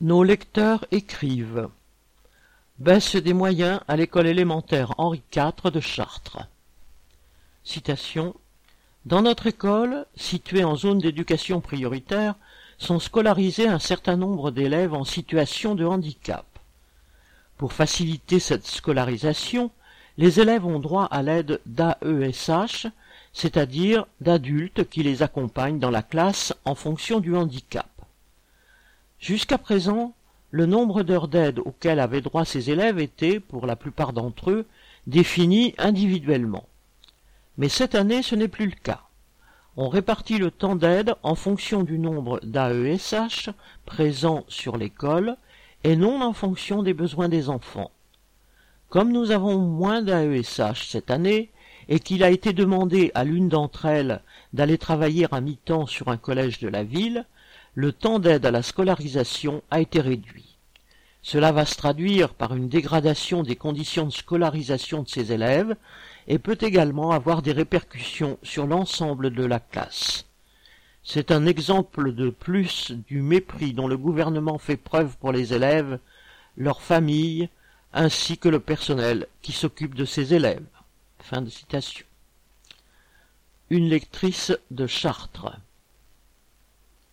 Nos lecteurs écrivent Baisse des moyens à l'école élémentaire Henri IV de Chartres. Citation Dans notre école, située en zone d'éducation prioritaire, sont scolarisés un certain nombre d'élèves en situation de handicap. Pour faciliter cette scolarisation, les élèves ont droit à l'aide d'AESH, c'est-à-dire d'adultes qui les accompagnent dans la classe en fonction du handicap. Jusqu'à présent, le nombre d'heures d'aide auxquelles avaient droit ces élèves était, pour la plupart d'entre eux, défini individuellement. Mais cette année, ce n'est plus le cas. On répartit le temps d'aide en fonction du nombre d'AESH présents sur l'école et non en fonction des besoins des enfants. Comme nous avons moins d'AESH cette année, et qu'il a été demandé à l'une d'entre elles d'aller travailler à mi-temps sur un collège de la ville, le temps d'aide à la scolarisation a été réduit. Cela va se traduire par une dégradation des conditions de scolarisation de ces élèves et peut également avoir des répercussions sur l'ensemble de la classe. C'est un exemple de plus du mépris dont le gouvernement fait preuve pour les élèves, leurs familles, ainsi que le personnel qui s'occupe de ces élèves. Fin de citation. Une lectrice de Chartres.